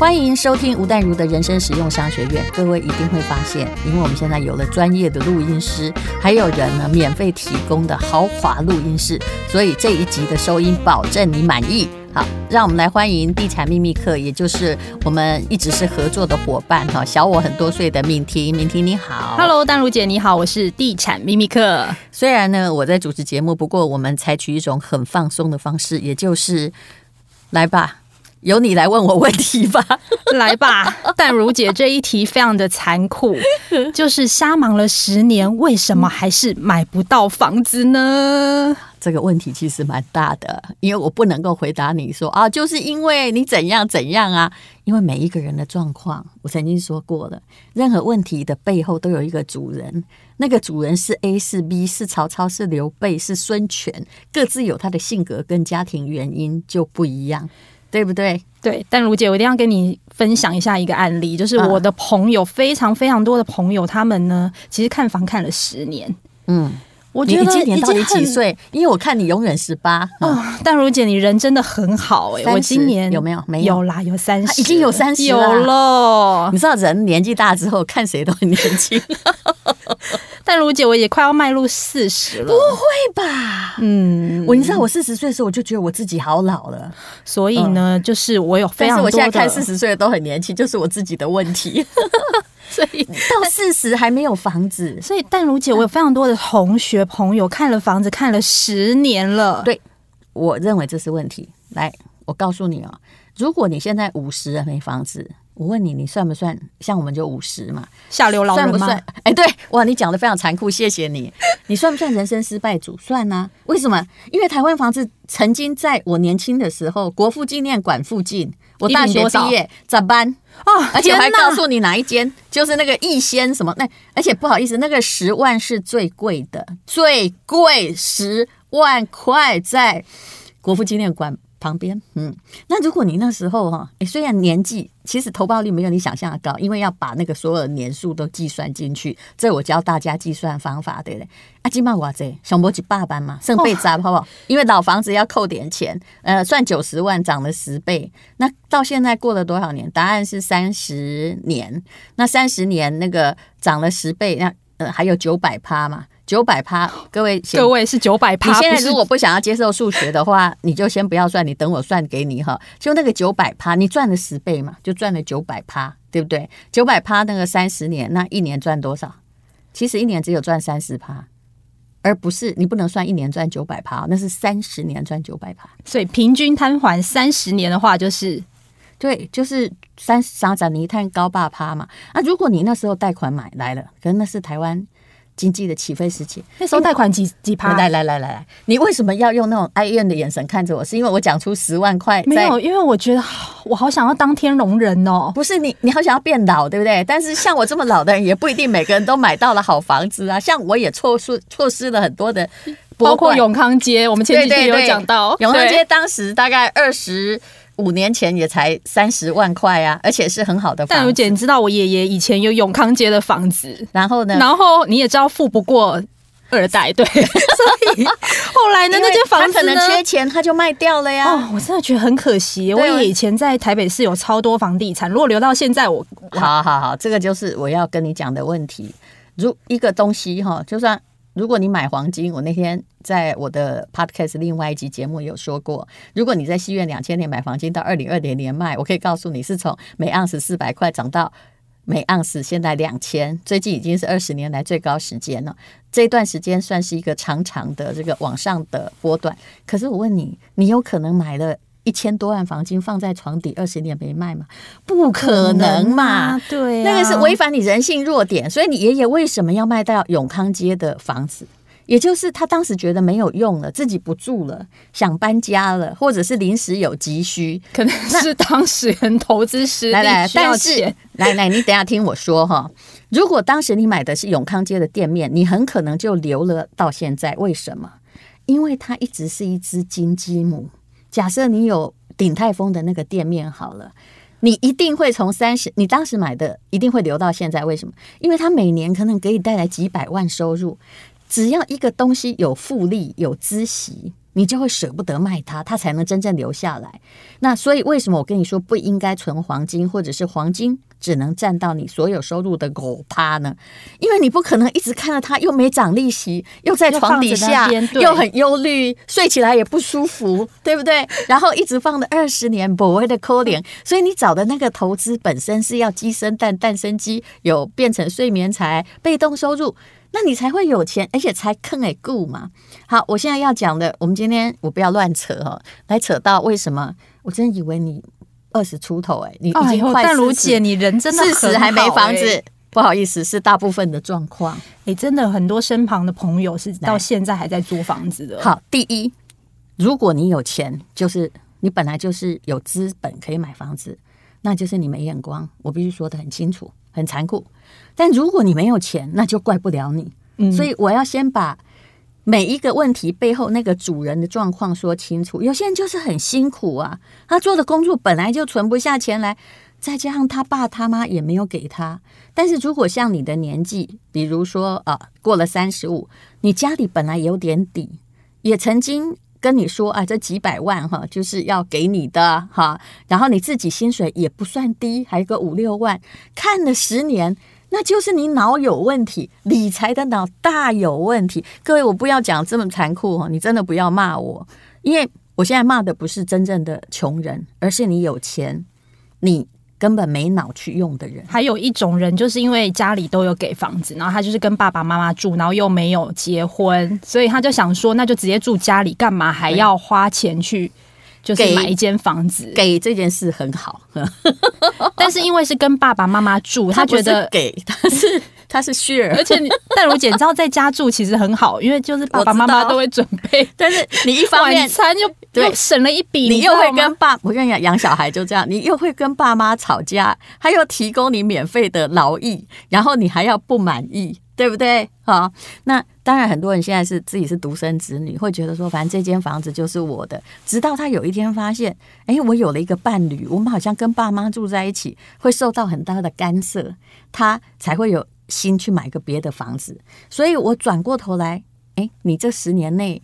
欢迎收听吴淡如的人生实用商学院。各位一定会发现，因为我们现在有了专业的录音师，还有人呢免费提供的豪华录音室，所以这一集的收音保证你满意。好，让我们来欢迎地产秘密课，也就是我们一直是合作的伙伴哈，小我很多岁的敏婷，敏婷你好，Hello，淡如姐你好，我是地产秘密课。虽然呢我在主持节目，不过我们采取一种很放松的方式，也就是来吧。由你来问我问题吧，来吧，但如姐这一题非常的残酷，就是瞎忙了十年，为什么还是买不到房子呢？这个问题其实蛮大的，因为我不能够回答你说啊，就是因为你怎样怎样啊，因为每一个人的状况，我曾经说过了，任何问题的背后都有一个主人，那个主人是 A 是 B 是曹操是刘备是孙权，各自有他的性格跟家庭原因就不一样。对不对？对，但如姐，我一定要跟你分享一下一个案例，就是我的朋友，非常非常多的朋友，他们呢，其实看房看了十年。嗯，我觉得你今年到底几岁？因为我看你永远十八。哦，但如姐，你人真的很好哎、欸！我今年有没有？没有，有啦，有三十，已经有三十有了。你知道人年纪大之后看谁都很年轻。淡如姐，我也快要迈入四十了，不会吧？嗯，我你知道我四十岁的时候，我就觉得我自己好老了。所以呢，嗯、就是我有非常多的，但是我现在看四十岁的都很年轻，就是我自己的问题。所以到四十还没有房子，所以但如姐，我有非常多的同学朋友看了房子看了十年了。对，我认为这是问题。来，我告诉你哦，如果你现在五十了没房子。我问你，你算不算像我们就五十嘛？下流老人吗？算不算？哎，对，哇，你讲的非常残酷，谢谢你。你算不算人生失败组？算啊。为什么？因为台湾房子曾经在我年轻的时候，国父纪念馆附近，我大学毕业咋办？哦，而且我还告诉你哪一间，就是那个逸仙什么那，而且不好意思，那个十万是最贵的，最贵十万块在国父纪念馆。旁边，嗯，那如果你那时候哈，诶，虽然年纪其实投报率没有你想象的高，因为要把那个所有的年数都计算进去，这我教大家计算方法，对不对？啊，起码我这想不起爸爸嘛，剩倍砸好不好？因为老房子要扣点钱，呃，算九十万涨了十倍，那到现在过了多少年？答案是三十年，那三十年那个涨了十倍，那呃还有九百趴嘛。九百趴，各位，各位是九百趴。你现在如果不想要接受数学的话，你就先不要算，你等我算给你哈。就那个九百趴，你赚了十倍嘛，就赚了九百趴，对不对？九百趴那个三十年，那一年赚多少？其实一年只有赚三十趴，而不是你不能算一年赚九百趴，那是三十年赚九百趴。所以平均摊还三十年的话，就是对，就是三三十年摊高八趴嘛。啊，如果你那时候贷款买来了，可能那是台湾。经济的起飞时期，那时候贷款几几趴？来来来来来，你为什么要用那种哀怨的眼神看着我？是因为我讲出十万块？没有，因为我觉得我好想要当天龙人哦。不是你，你好想要变老，对不对？但是像我这么老的人，也不一定每个人都买到了好房子啊。像我也错失错失了很多的，包括永康街，我们前几天有讲到永康街，当时大概二十。五年前也才三十万块啊，而且是很好的房子。淡如姐，你知道我爷爷以前有永康街的房子，然后呢？然后你也知道富不过二代，对，所以后来呢，那间房子可能缺钱，他就卖掉了呀。哦，我真的觉得很可惜。我以前在台北市有超多房地产，如果留到现在我，我好好好，这个就是我要跟你讲的问题。如一个东西哈，就算。如果你买黄金，我那天在我的 podcast 另外一集节目有说过，如果你在西元两千年买黄金，到二零二零年卖，我可以告诉你是从每盎司四百块涨到每盎司现在两千，最近已经是二十年来最高时间了。这段时间算是一个长长的这个往上的波段。可是我问你，你有可能买了？一千多万房金放在床底二十年没卖吗？不可能嘛！对，那个是违反你人性弱点。所以你爷爷为什么要卖到永康街的房子？也就是他当时觉得没有用了，自己不住了，想搬家了，或者是临时有急需，可能是当时人投资失利来来，但是来来，你等下听我说哈。如果当时你买的是永康街的店面，你很可能就留了到现在。为什么？因为它一直是一只金鸡母。假设你有鼎泰丰的那个店面好了，你一定会从三十，你当时买的一定会留到现在。为什么？因为它每年可能给你带来几百万收入。只要一个东西有复利、有孳息，你就会舍不得卖它，它才能真正留下来。那所以为什么我跟你说不应该存黄金，或者是黄金只能占到你所有收入的狗趴呢？因为你不可能一直看着它又没涨利息，又在床底下，又很忧虑，睡起来也不舒服，对不对？然后一直放了二十年，不会的扣脸。所以你找的那个投资本身是要鸡生蛋，蛋生鸡，有变成睡眠财，被动收入。那你才会有钱，而且才坑诶顾嘛。好，我现在要讲的，我们今天我不要乱扯哦，来扯到为什么？我真以为你二十出头哎，你已经快四十，淡如姐，你人真的很好，四十还没房子，不好意思，是大部分的状况。诶，真的很多身旁的朋友是到现在还在租房子的。好，第一，如果你有钱，就是你本来就是有资本可以买房子，那就是你没眼光。我必须说的很清楚，很残酷。但如果你没有钱，那就怪不了你。嗯，所以我要先把每一个问题背后那个主人的状况说清楚。有些人就是很辛苦啊，他做的工作本来就存不下钱来，再加上他爸他妈也没有给他。但是如果像你的年纪，比如说啊，过了三十五，你家里本来有点底，也曾经跟你说啊，这几百万哈，就是要给你的哈，然后你自己薪水也不算低，还有个五六万，看了十年。那就是你脑有问题，理财的脑大有问题。各位，我不要讲这么残酷哦，你真的不要骂我，因为我现在骂的不是真正的穷人，而是你有钱，你根本没脑去用的人。还有一种人，就是因为家里都有给房子，然后他就是跟爸爸妈妈住，然后又没有结婚，所以他就想说，那就直接住家里，干嘛还要花钱去？就是买一间房子。给，给这件事很好，但是因为是跟爸爸妈妈住，他觉得给他是他是 share，而且淡如姐你知道在家住其实很好，因为就是爸爸妈妈都会准备，但是你一方面晚餐又又省了一笔，你又会跟爸，我跟你讲养小孩就这样，你又会跟爸妈吵架，他又提供你免费的劳役，然后你还要不满意。对不对？好，那当然，很多人现在是自己是独生子女，会觉得说，反正这间房子就是我的。直到他有一天发现，哎，我有了一个伴侣，我们好像跟爸妈住在一起，会受到很大的干涉，他才会有心去买个别的房子。所以我转过头来，哎，你这十年内。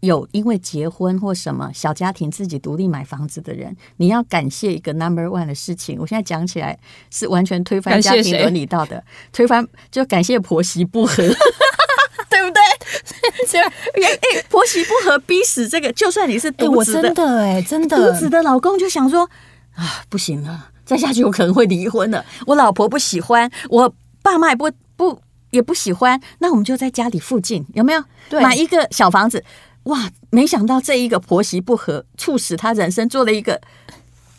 有因为结婚或什么小家庭自己独立买房子的人，你要感谢一个 number one 的事情。我现在讲起来是完全推翻家庭伦理道德，推翻就感谢婆媳不和，对不对？哎哎，婆媳不和逼死这个，就算你是独子的，真的哎，真的独子的老公就想说啊，不行了，再下去我可能会离婚了。我老婆不喜欢，我爸妈也不不也不喜欢，那我们就在家里附近有没有对买一个小房子？哇！没想到这一个婆媳不和，促使他人生做了一个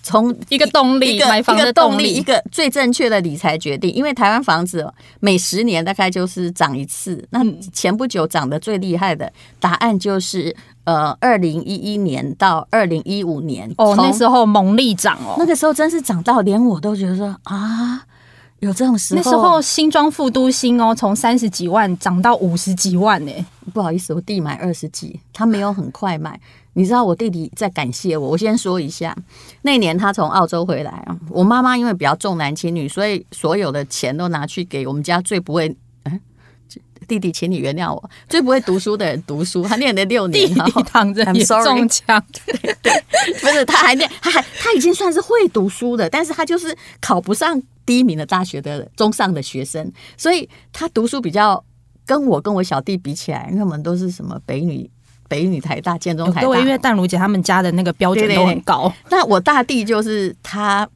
从一个动力，一个买房的动力，一个最正确的理财决定。因为台湾房子每十年大概就是涨一次。那前不久涨得最厉害的答案就是，呃，二零一一年到二零一五年哦，那时候猛力涨哦，那个时候真是涨到连我都觉得说啊。有这种时候，那时候新庄副都心哦，从三十几万涨到五十几万呢。不好意思，我弟买二十几，他没有很快买。你知道我弟弟在感谢我。我先说一下，那年他从澳洲回来啊，我妈妈因为比较重男轻女，所以所有的钱都拿去给我们家最不会……嗯，弟弟，请你原谅我，最不会读书的人读书。他念了六年，弟弟躺着也中枪。对对，不是他还念，他还他已经算是会读书的，但是他就是考不上。第一名的大学的中上的学生，所以他读书比较跟我跟我小弟比起来，因为我们都是什么北女、北女台大、建中台大。因为淡如姐他们家的那个标准都很高。对对对。那我大弟就是他，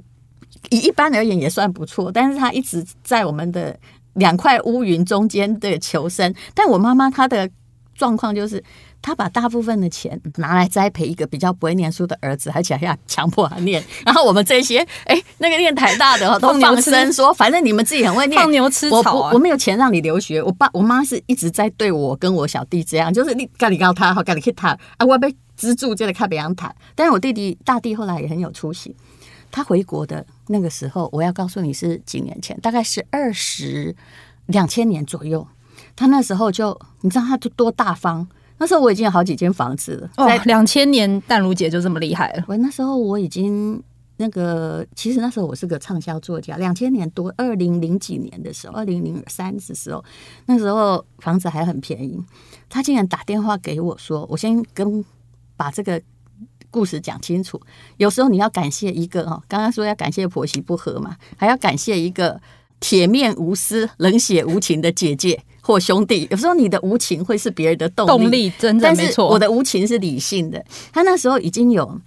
以一般而言也算不错，但是他一直在我们的两块乌云中间的求生。但我妈妈她的状况就是。他把大部分的钱拿来栽培一个比较不会念书的儿子，而且还要强迫他念。然后我们这些，哎、欸，那个念台大的 都放生说，反正你们自己很会念，放牛吃草、啊。我我没有钱让你留学。我爸我妈是一直在对我跟我小弟这样，就是你赶紧告他，好赶紧去他啊，我被资助就得看别人谈。但是我弟弟大弟后来也很有出息。他回国的那个时候，我要告诉你是几年前，大概是二十两千年左右。他那时候就，你知道他就多大方。那时候我已经有好几间房子了。哦，两千年淡如姐就这么厉害了。我那时候我已经那个，其实那时候我是个畅销作家。两千年多，二零零几年的时候，二零零三的时候，那时候房子还很便宜。他竟然打电话给我说：“我先跟把这个故事讲清楚。有时候你要感谢一个哦，刚刚说要感谢婆媳不和嘛，还要感谢一个铁面无私、冷血无情的姐姐或兄弟。有时候你的无情会是别人的动力，动力真的没错。我的无情是理性的。他那时候已经有。”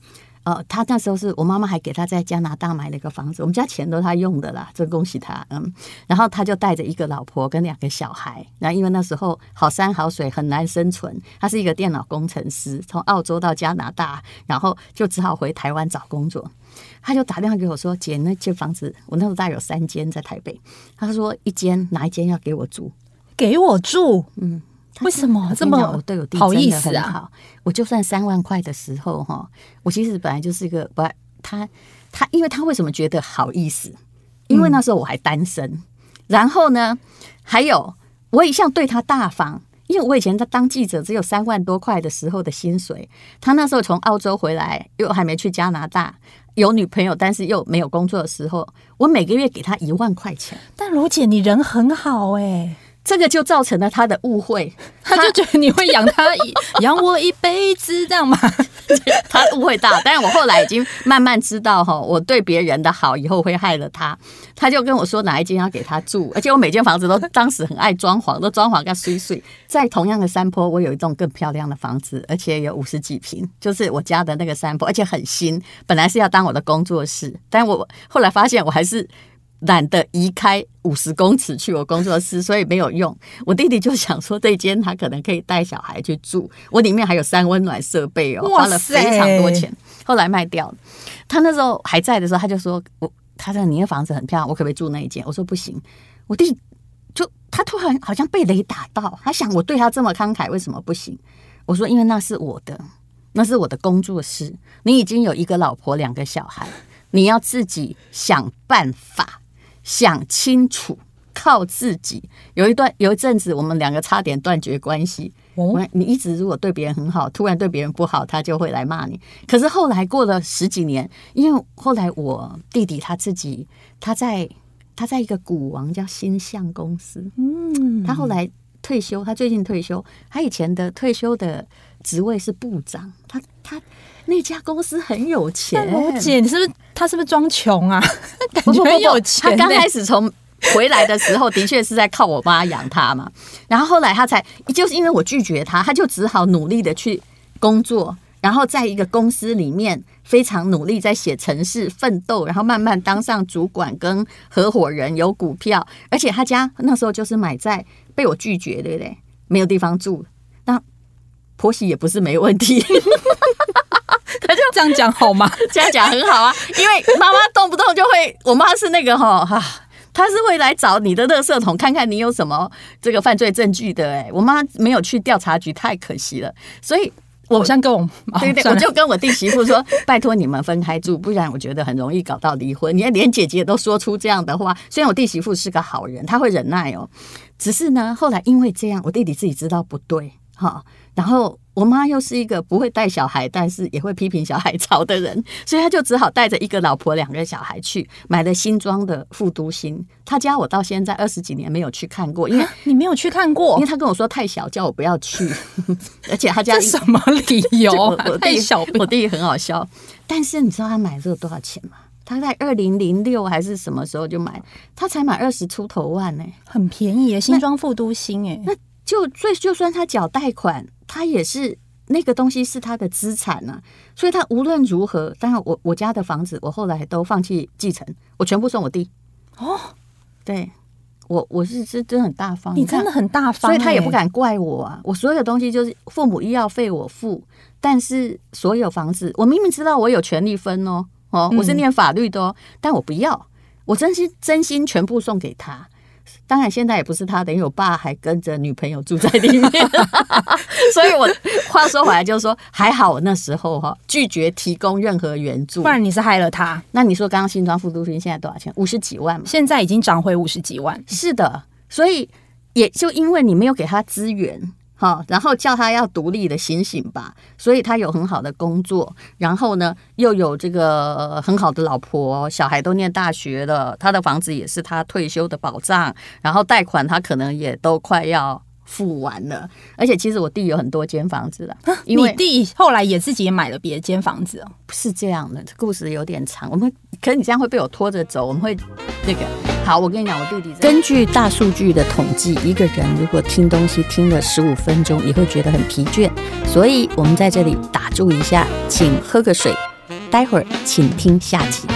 呃，他那时候是我妈妈还给他在加拿大买了一个房子，我们家钱都他用的啦，真恭喜他，嗯。然后他就带着一个老婆跟两个小孩，然后因为那时候好山好水很难生存，他是一个电脑工程师，从澳洲到加拿大，然后就只好回台湾找工作。他就打电话给我说：“姐，那间房子我那时候大概有三间在台北，他说一间哪一间要给我住？给我住，嗯。”为什么这么对我弟好意思啊？我就算三万块的时候哈，我其实本来就是一个不，他他，因为他为什么觉得好意思？因为那时候我还单身，嗯、然后呢，还有我一向对他大方，因为我以前在当记者只有三万多块的时候的薪水，他那时候从澳洲回来又还没去加拿大，有女朋友但是又没有工作的时候，我每个月给他一万块钱。但如姐你人很好哎、欸。这个就造成了他的误会，他就觉得你会养他一养我一辈子这样吗？他误会大，但是我后来已经慢慢知道哈，我对别人的好以后会害了他。他就跟我说哪一间要给他住，而且我每间房子都当时很爱装潢，都装潢个碎碎。在同样的山坡，我有一栋更漂亮的房子，而且有五十几平，就是我家的那个山坡，而且很新。本来是要当我的工作室，但我后来发现我还是。懒得移开五十公尺去我工作室，所以没有用。我弟弟就想说，这间他可能可以带小孩去住。我里面还有三温暖设备哦，花了非常多钱。后来卖掉了。他那时候还在的时候，他就说：“我他说你的房子很漂亮，我可不可以住那一间？”我说：“不行。”我弟就他突然好像被雷打到，他想我对他这么慷慨，为什么不行？我说：“因为那是我的，那是我的工作室。你已经有一个老婆，两个小孩，你要自己想办法。”想清楚，靠自己。有一段有一阵子，我们两个差点断绝关系。哦，你一直如果对别人很好，突然对别人不好，他就会来骂你。可是后来过了十几年，因为后来我弟弟他自己，他在他在一个股王叫新象公司，嗯，他后来退休，他最近退休，他以前的退休的职位是部长，他他。那家公司很有钱，我姐，你是不是他是不是装穷啊？感觉很有钱。他刚开始从回来的时候，的确是在靠我妈养他嘛。然后后来他才就是因为我拒绝他，他就只好努力的去工作，然后在一个公司里面非常努力在写程式奋斗，然后慢慢当上主管跟合伙人，有股票。而且他家那时候就是买在被我拒绝，对不对？没有地方住，那婆媳也不是没问题。他 就这样讲好吗？这样讲很好啊，因为妈妈动不动就会，我妈是那个哈哈，她是会来找你的垃圾桶，看看你有什么这个犯罪证据的。哎，我妈没有去调查局，太可惜了。所以我好像跟我对对，我就跟我弟媳妇说，拜托你们分开住，不然我觉得很容易搞到离婚。你看，连姐姐都说出这样的话，虽然我弟媳妇是个好人，她会忍耐哦，只是呢，后来因为这样，我弟弟自己知道不对哈，然后。我妈又是一个不会带小孩，但是也会批评小孩吵的人，所以她就只好带着一个老婆、两个小孩去买了新装的副都心。她家我到现在二十几年没有去看过，因为你没有去看过，因为他跟我说太小，叫我不要去。而且她家什么理由？我弟小，我弟很好笑。但是你知道他买这个多少钱吗？他在二零零六还是什么时候就买？他才买二十出头万呢、欸，很便宜耶，新装副都心哎。那就所以就算他缴贷款。他也是那个东西是他的资产呐、啊，所以他无论如何，当然我我家的房子我后来都放弃继承，我全部送我弟。哦，对，我我是是真的很大方，你真的很大方，所以他也不敢怪我啊。我所有东西就是父母医药费我付，但是所有房子我明明知道我有权利分哦哦，我是念法律的哦，但我不要，我真心真心全部送给他。当然，现在也不是他的，因为我爸还跟着女朋友住在里面，所以我话说回来就是说，还好我那时候哈拒绝提供任何援助，不然你是害了他。那你说刚刚新庄副都心现在多少钱？五十几万嘛？现在已经涨回五十几万。是的，所以也就因为你没有给他资源，好，然后叫他要独立的醒醒吧。所以他有很好的工作，然后呢，又有这个很好的老婆，小孩都念大学了，他的房子也是他退休的保障，然后贷款他可能也都快要付完了。而且其实我弟有很多间房子了，因为你弟后来也自己也买了别的间房子哦。不是这样的，这故事有点长，我们可是你这样会被我拖着走，我们会那个。好，我跟你讲，我弟弟根据大数据的统计，一个人如果听东西听了十五分钟，也会觉得很疲倦。所以我们在这里打住一下，请喝个水，待会儿请听下集。